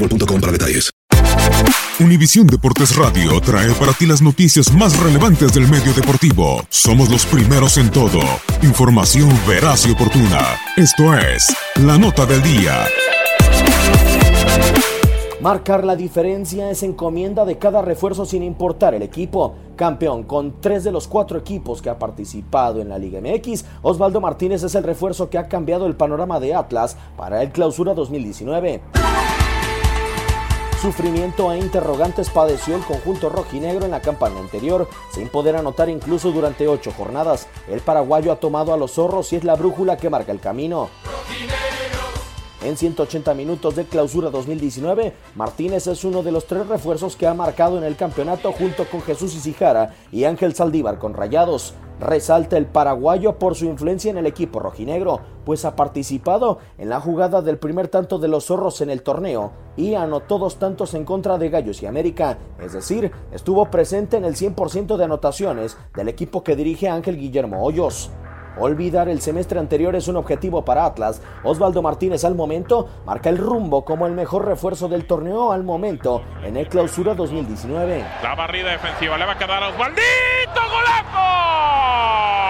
boostmobile.com detalles. Univisión Deportes Radio trae para ti las noticias más relevantes del medio deportivo. Somos los primeros en todo. Información veraz y oportuna. Esto es La Nota del Día. Marcar la diferencia es encomienda de cada refuerzo sin importar el equipo. Campeón con tres de los cuatro equipos que ha participado en la Liga MX, Osvaldo Martínez es el refuerzo que ha cambiado el panorama de Atlas para el Clausura 2019. Sufrimiento e interrogantes padeció el conjunto rojinegro en la campaña anterior, sin poder anotar incluso durante ocho jornadas. El paraguayo ha tomado a los zorros y es la brújula que marca el camino. En 180 minutos de clausura 2019, Martínez es uno de los tres refuerzos que ha marcado en el campeonato junto con Jesús Isijara y Ángel Saldívar con Rayados. Resalta el paraguayo por su influencia en el equipo rojinegro, pues ha participado en la jugada del primer tanto de los zorros en el torneo y anotó dos tantos en contra de Gallos y América, es decir, estuvo presente en el 100% de anotaciones del equipo que dirige Ángel Guillermo Hoyos. Olvidar el semestre anterior es un objetivo para Atlas. Osvaldo Martínez al momento marca el rumbo como el mejor refuerzo del torneo al momento en el clausura 2019. La barrida defensiva le va a quedar a Osvaldito. ¡Golazo!